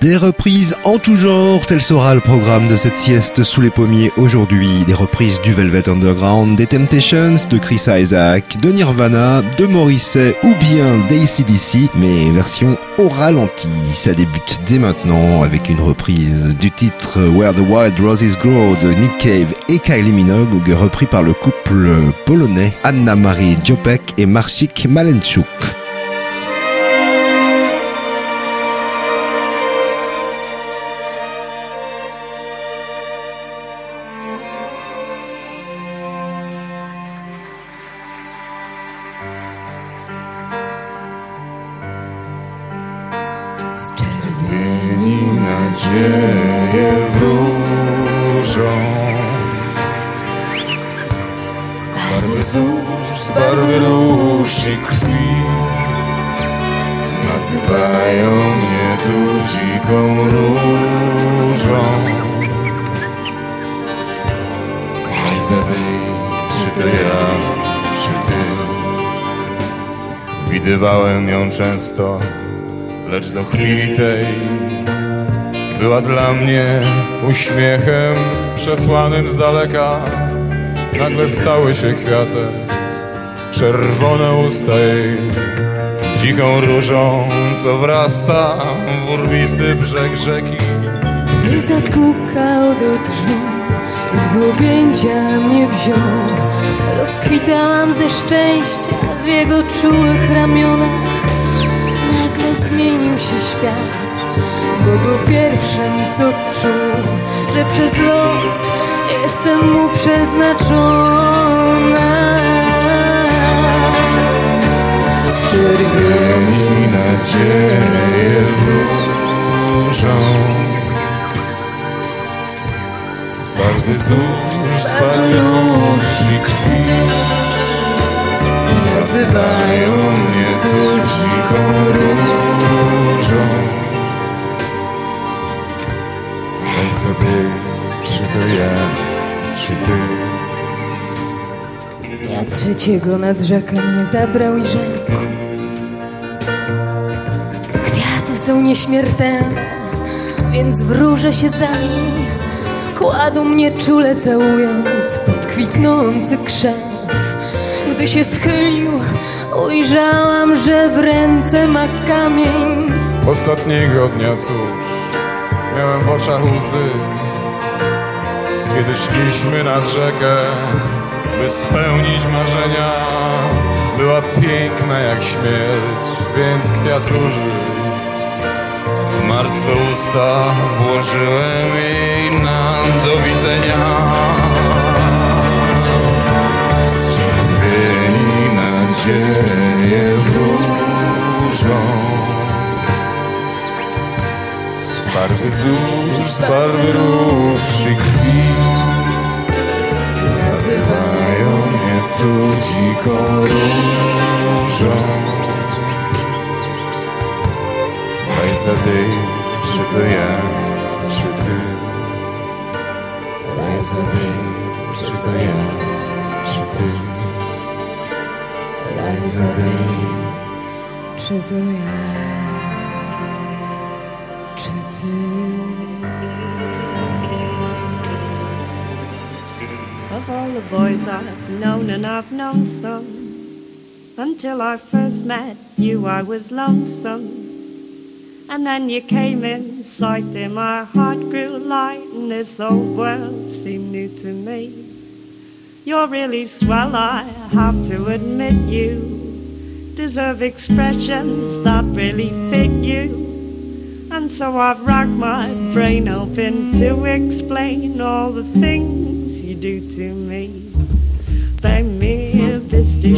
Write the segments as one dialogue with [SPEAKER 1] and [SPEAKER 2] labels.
[SPEAKER 1] Des reprises en tout genre, tel sera le programme de cette sieste sous les pommiers aujourd'hui. Des reprises du Velvet Underground, des Temptations, de Chris Isaac, de Nirvana, de Morrissey ou bien d'ACDC, mais version au ralenti. Ça débute dès maintenant avec une reprise du titre Where the Wild Roses Grow de Nick Cave et Kylie Minogue, repris par le couple polonais Anna-Marie Diopek et Marcik Malenchuk.
[SPEAKER 2] Uśmiechem przesłanym z daleka. Nagle stały się kwiatem, czerwone usta dziką różą, co wrasta w urwisty brzeg rzeki.
[SPEAKER 3] Gdy zapukał do drzwi i w objęcia mnie wziął, rozkwitałam ze szczęścia w jego czułych ramionach. Nagle zmienił się świat bo był pierwszym, co czuł, że przez los jestem mu przeznaczona.
[SPEAKER 2] Z czerwieni nadzieje wróżą Z barwy zórz, z i krwi Nazywają mnie tu dziką różą sobie, czy to ja, czy ty.
[SPEAKER 3] Ja trzeciego nad rzekę mnie zabrał i rzekł Kwiaty są nieśmiertelne, więc wróżę się za nim Kładł mnie czule całując pod kwitnący krzew Gdy się schylił, ujrzałam, że w ręce ma kamień.
[SPEAKER 2] Ostatniego dnia cóż miałem w oczach łzy. Kiedy szliśmy nad rzekę, by spełnić marzenia Była piękna jak śmierć, więc kwiat róży. W martwe usta włożyłem jej nam do widzenia. Z czerwieni nadzieje wróżą barwy zórz, z barwy róż i krwi Nazywają mnie tu dziką różą Liza Day, czy to ja, czy ty? Liza Day, czy to ja, czy ty? Liza Day,
[SPEAKER 3] czy to ja?
[SPEAKER 4] Of all the boys I've known, and I've known some, until I first met you, I was lonesome. And then you came in sight, and my heart grew light, and this old world seemed new to me. You're really swell, I have to admit you deserve expressions that really fit you. And so I've racked my brain open to explain all the things you do to me. By me, Mr.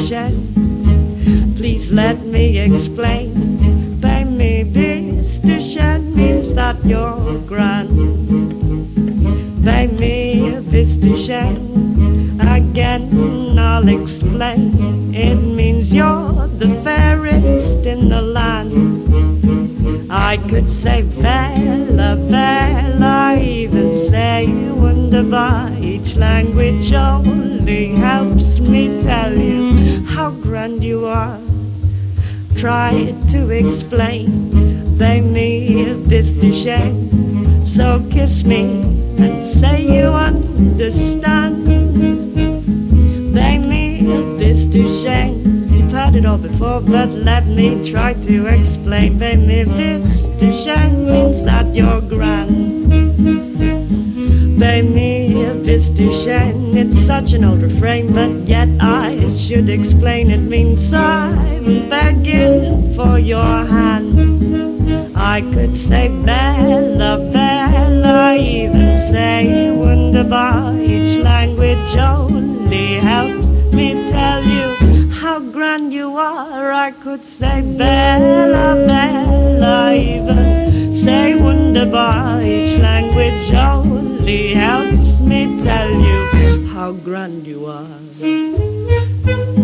[SPEAKER 4] please let me explain. By me. Shen means that you're grand. By me, Mr. Shen, again I'll explain. It means you're the fairest in the land. I could say Bella, Bella, even say wunderbar. Each language only helps me tell you how grand you are. Try to explain they me this to shame. So kiss me and say you understand. They me this to shame. Heard it all before, but let me try to explain. Baby, this to shame means that you're grand. Baby, this to shame. It's such an old refrain, but yet I should explain. It means I'm begging for your hand. I could say Bella, Bella, even say Wunderbar. Each language only helps me tell grand. I could say Bella, Bella, even say Wunderbar. Each language only helps me tell you how grand you are.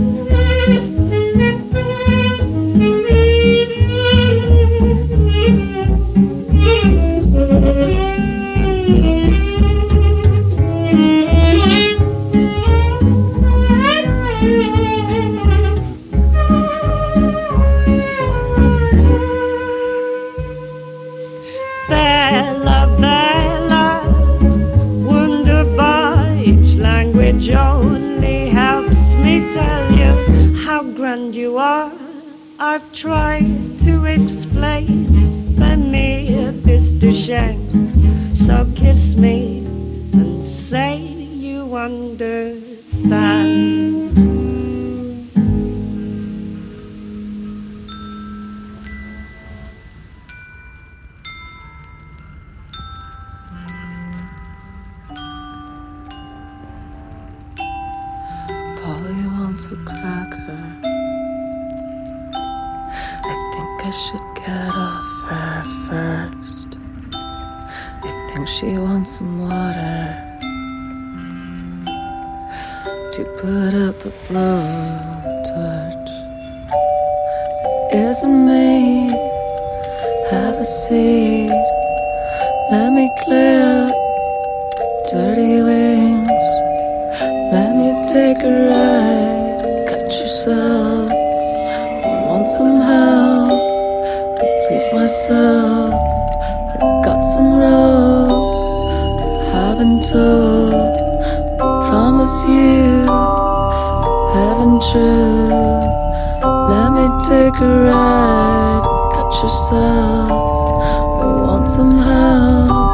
[SPEAKER 4] I've tried to explain, but me is to shame. So kiss me and say you understand.
[SPEAKER 5] Isn't me? Have a seat. Let me clear dirty wings. Let me take a ride. Cut yourself. I want some help please myself. I got some rope. I haven't told. Promise you. Heaven true. Let me take a ride. Cut yourself. I want some help.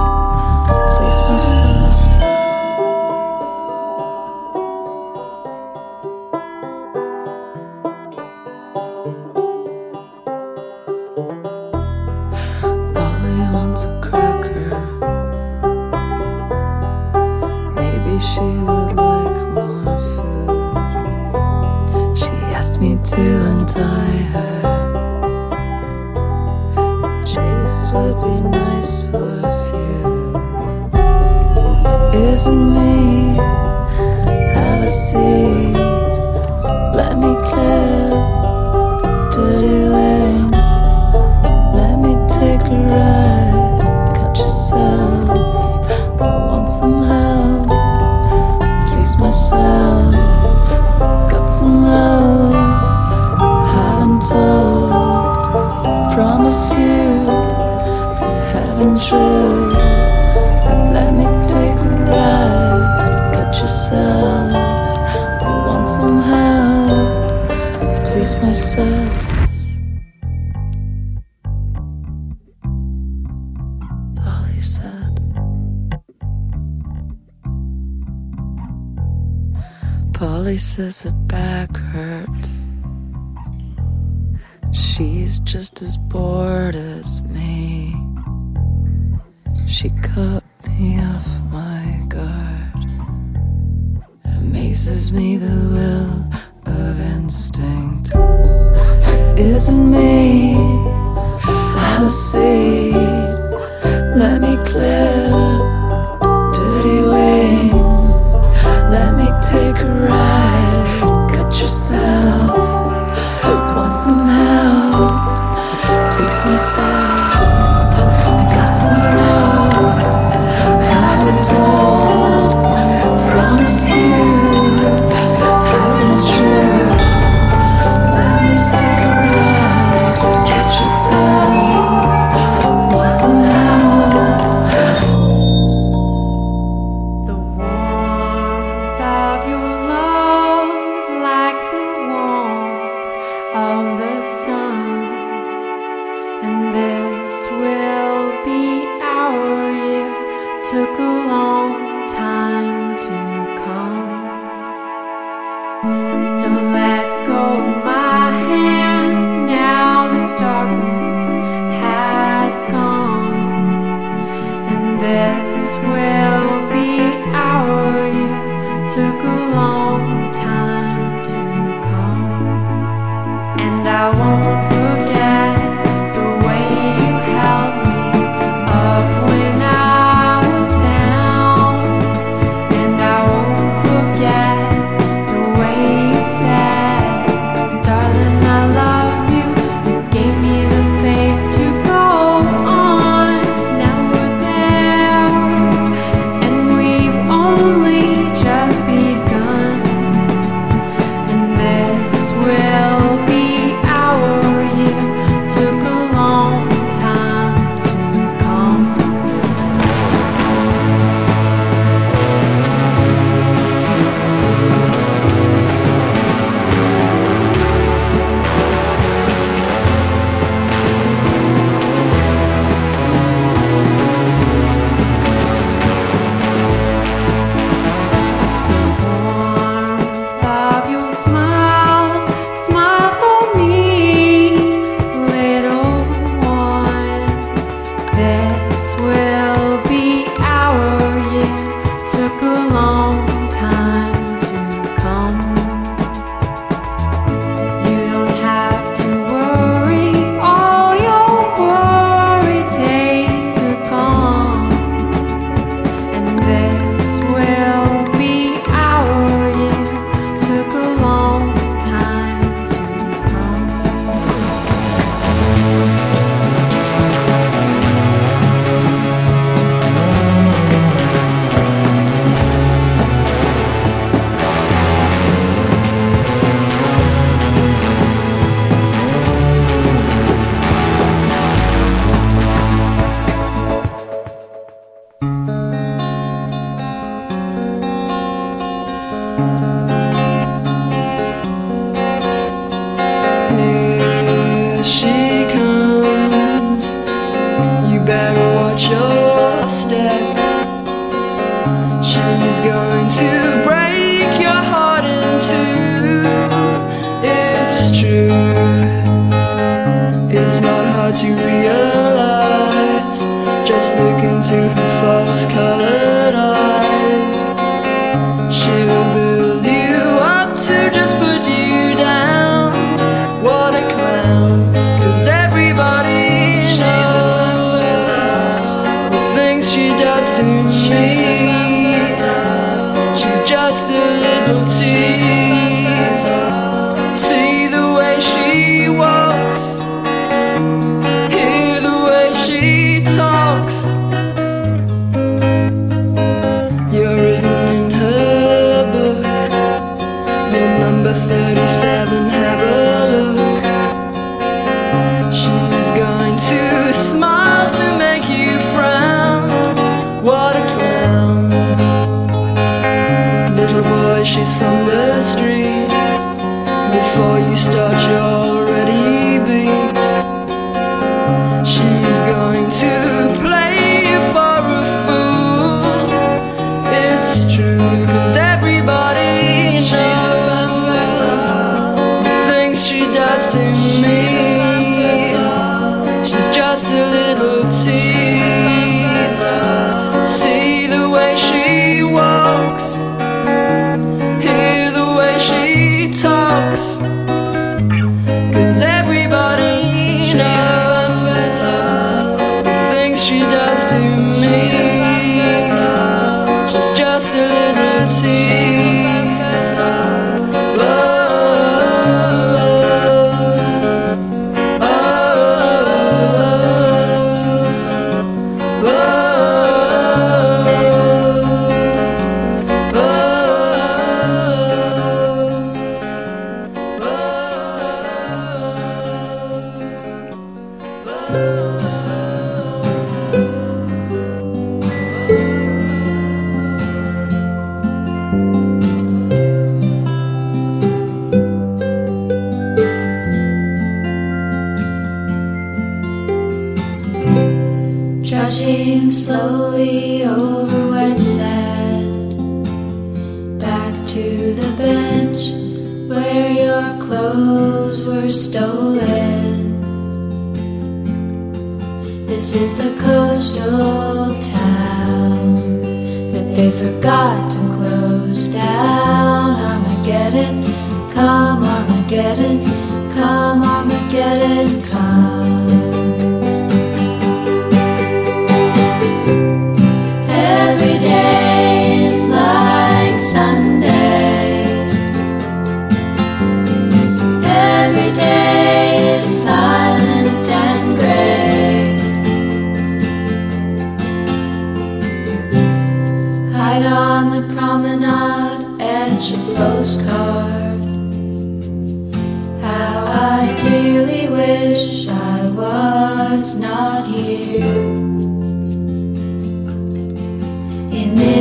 [SPEAKER 5] Polly said. Polly says her back hurts. She's just as bored as me. She cut me off my guard. It amazes me the will of instinct. It isn't me. Have a seat. Let me clear dirty wings. Let me take a ride. Cut yourself. Want some help. Please myself. I got some rope. Haven't told. Promise you.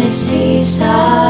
[SPEAKER 6] Seaside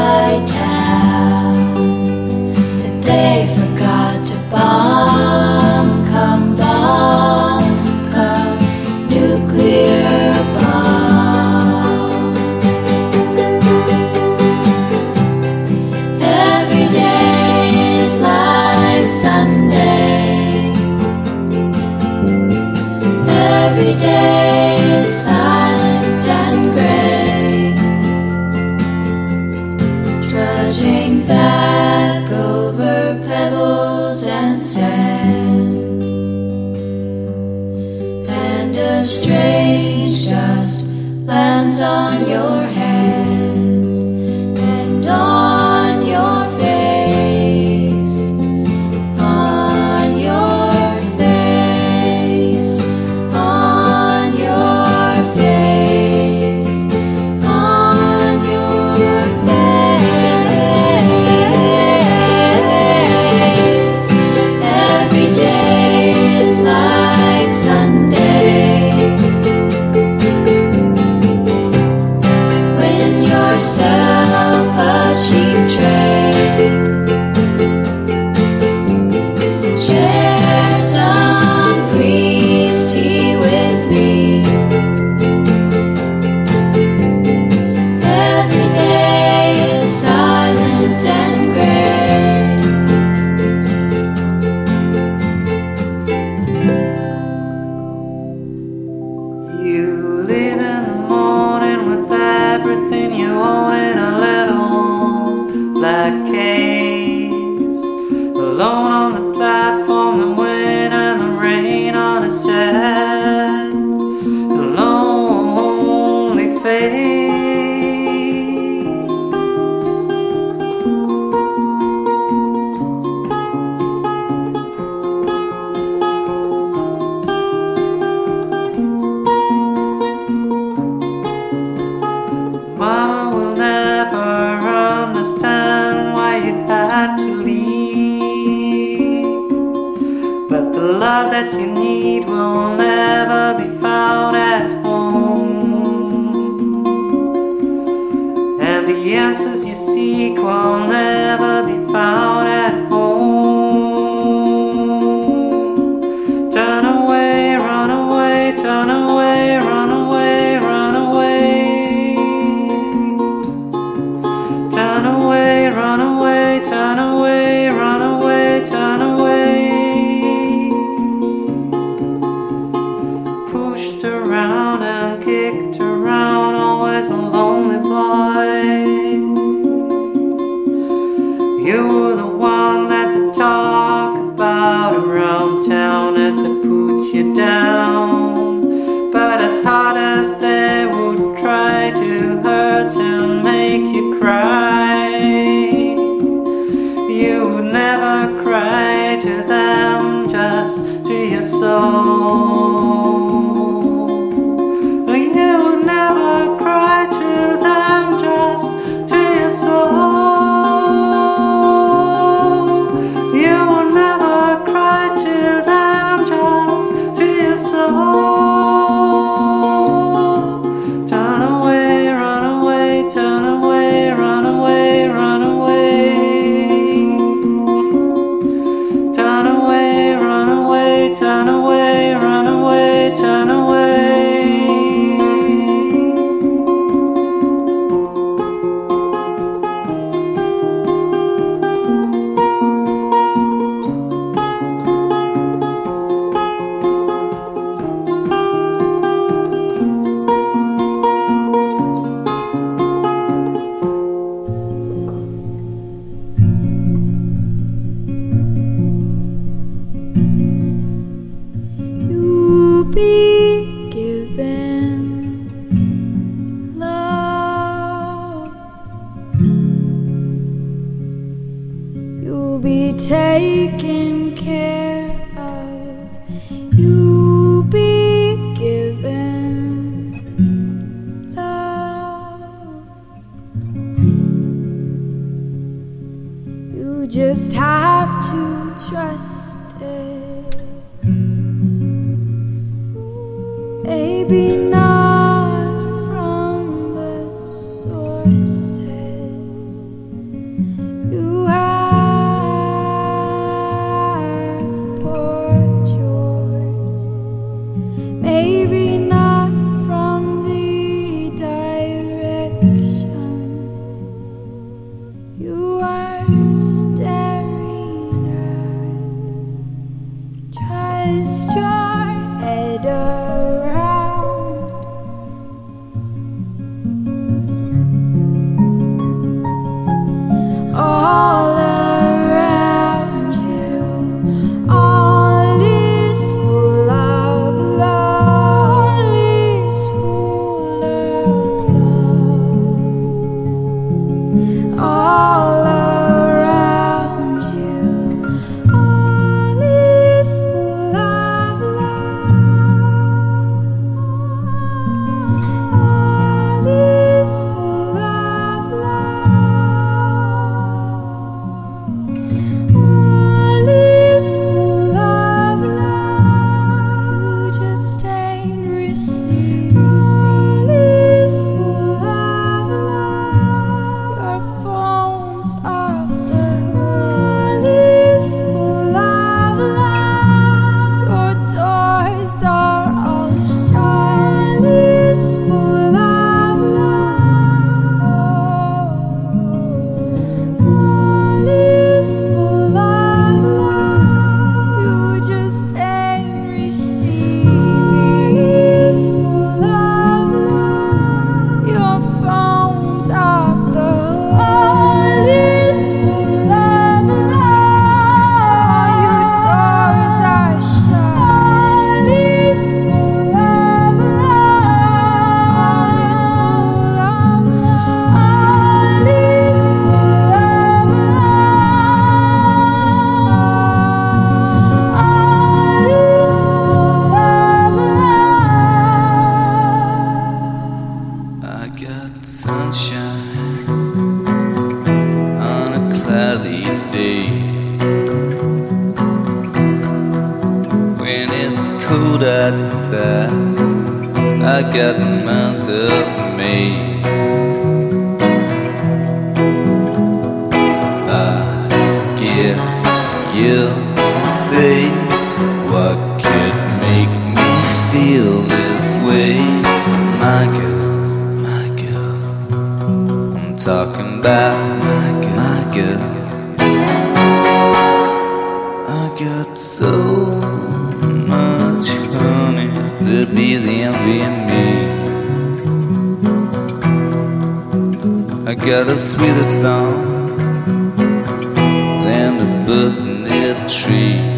[SPEAKER 6] on a
[SPEAKER 7] cloudy day. When it's cold outside, I got a month of May. I guess you'll see. my girl, my girl. I got so much honey the bees envying me. I got a sweeter song than the birds in the tree.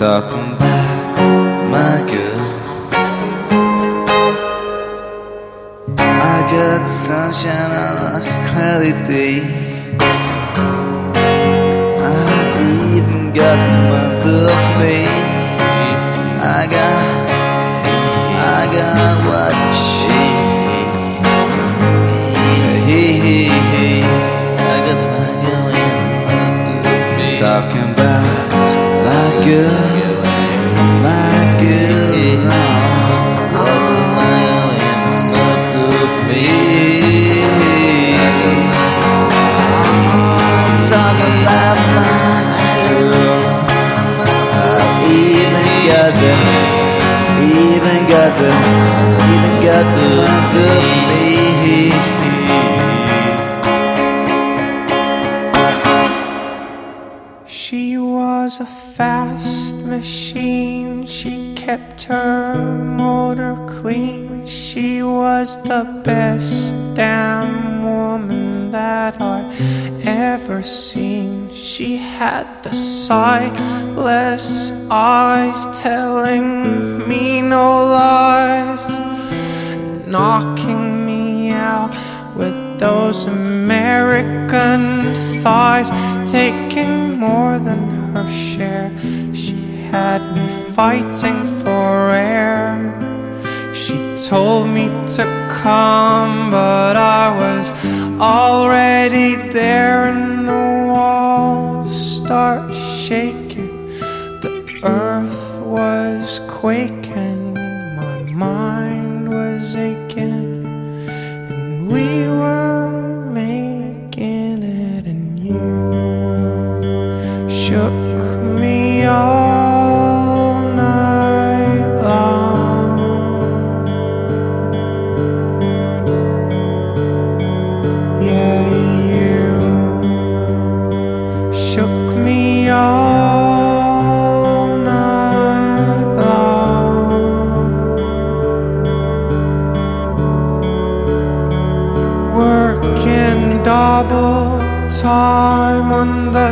[SPEAKER 8] up. Sightless eyes telling me no lies knocking me out with those American thighs, taking more than her share. She had me fighting for air. She told me to come, but I was already there, and the walls start shaking. The earth was quaking,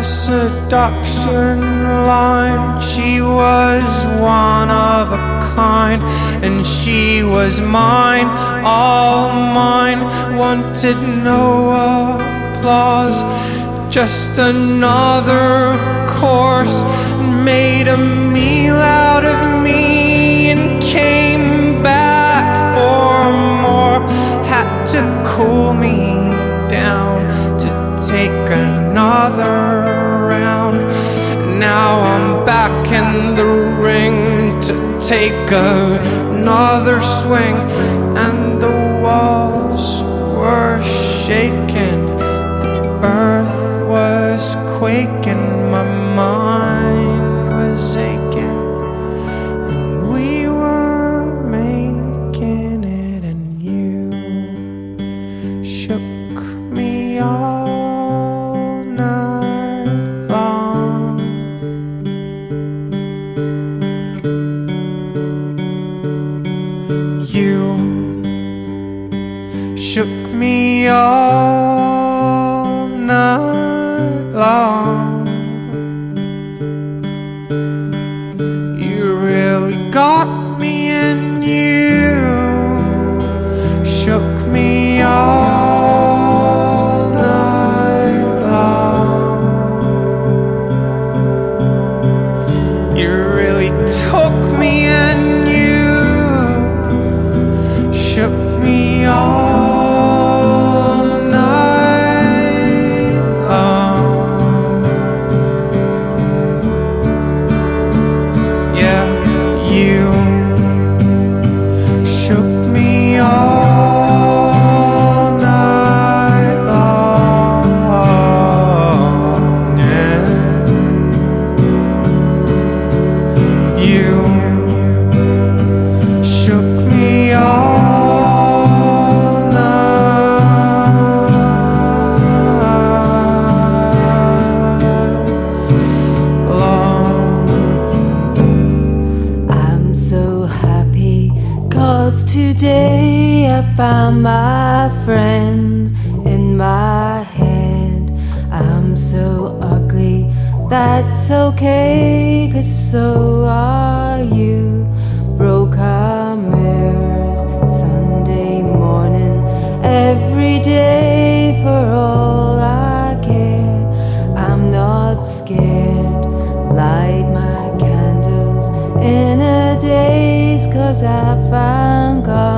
[SPEAKER 8] seduction line. She was one of a kind, and she was mine, all mine. Wanted no applause, just another course. Made a meal out of me and came back for more. Had to cool me another round. Now I'm back in the ring to take another swing, and the walls were shaking, the earth was quaking, my mind was aching, and we were making it, and you shook me all
[SPEAKER 3] light my candles in a daze, cause
[SPEAKER 9] I found God.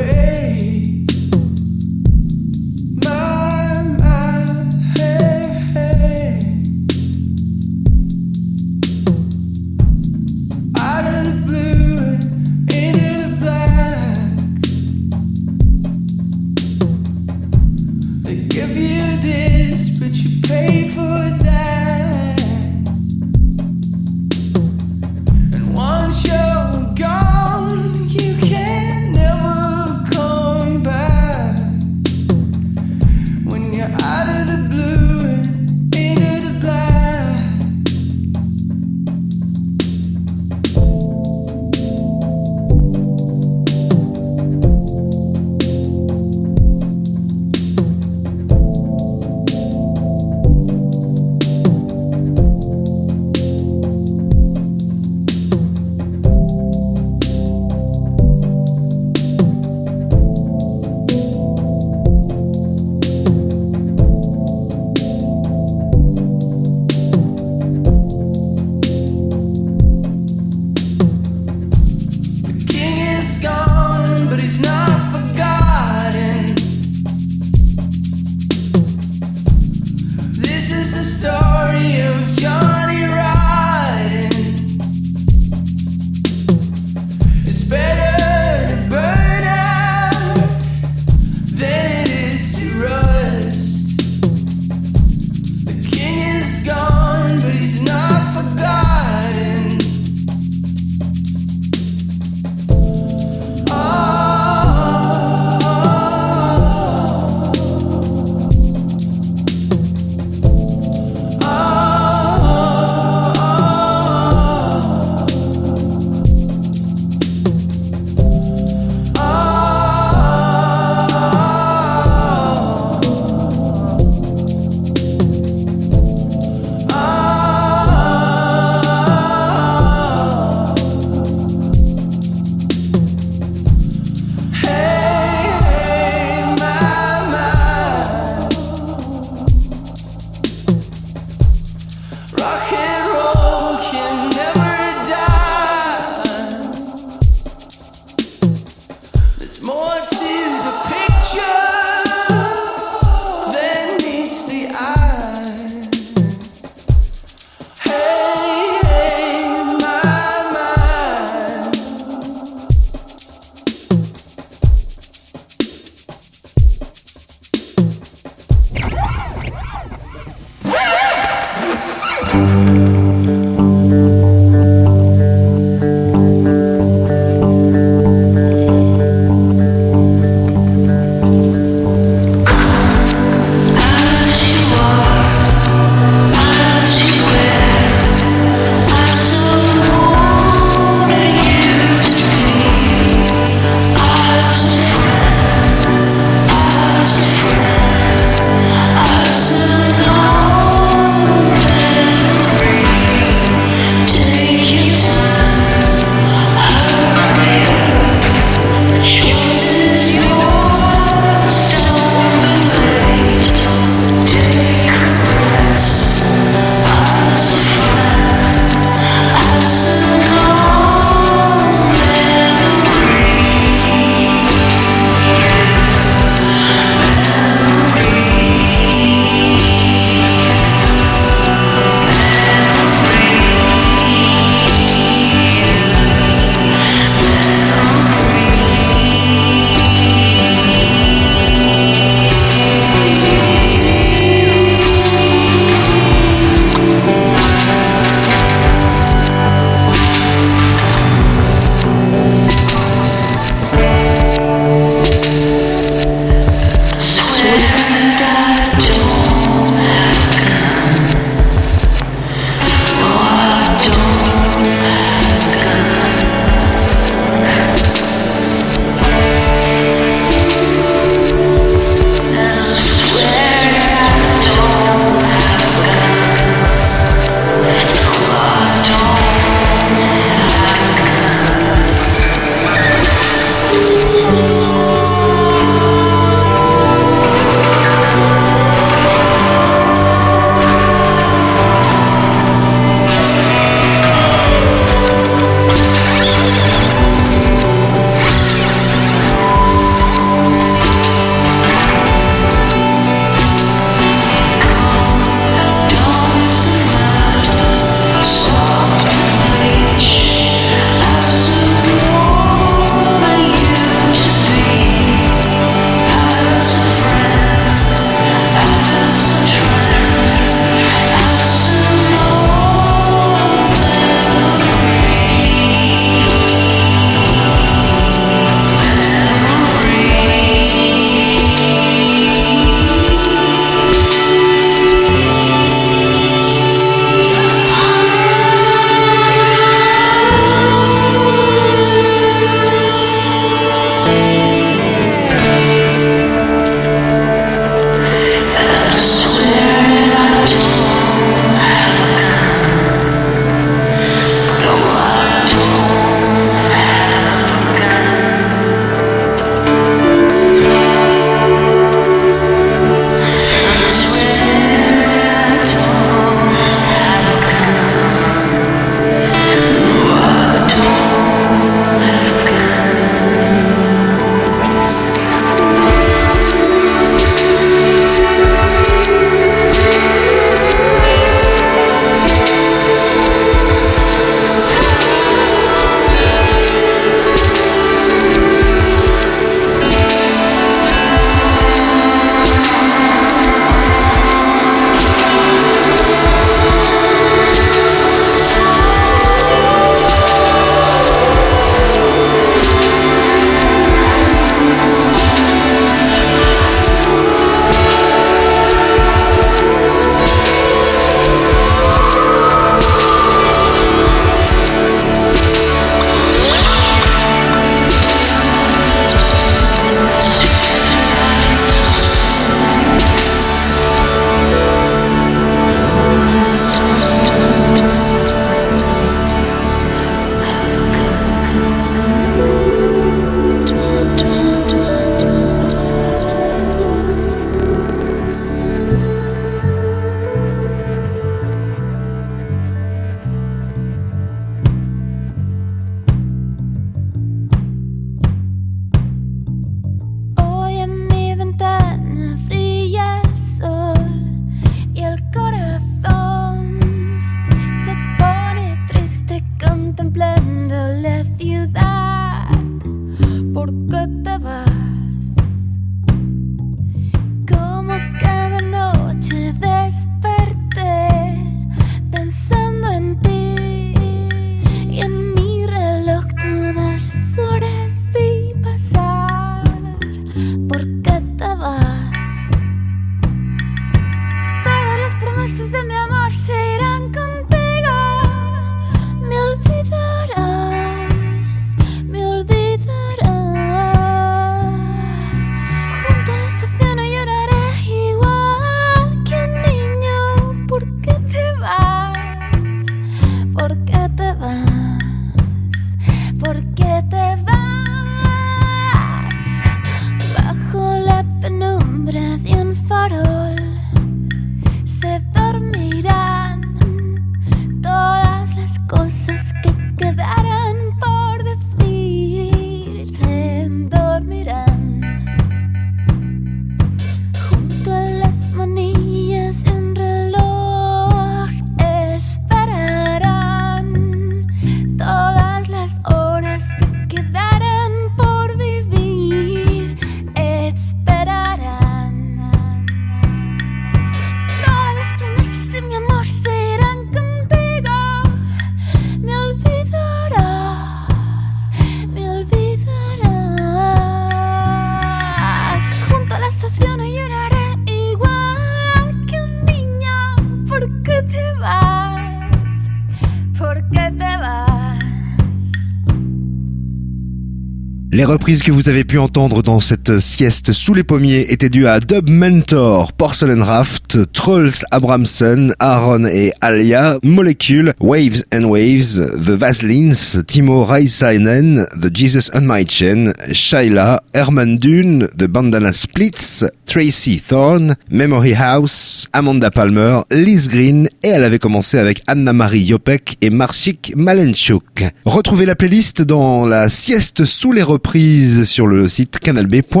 [SPEAKER 1] Les reprises que vous avez pu entendre dans cette sieste sous les pommiers étaient dues à Dub Mentor, Porcelain Raft, Trolls Abramson, Aaron et Alia, Molecule, Waves and Waves, The Vaselines, Timo Raisainen, The Jesus on My Chain, Shaila, Herman Dune, The Bandana Splits, Tracy Thorne, Memory House, Amanda Palmer, Liz Green et elle avait commencé avec Anna-Marie Jopek et Marchik Malenchuk. Retrouvez la playlist dans la sieste sous les reprises sur le site canalb.fr.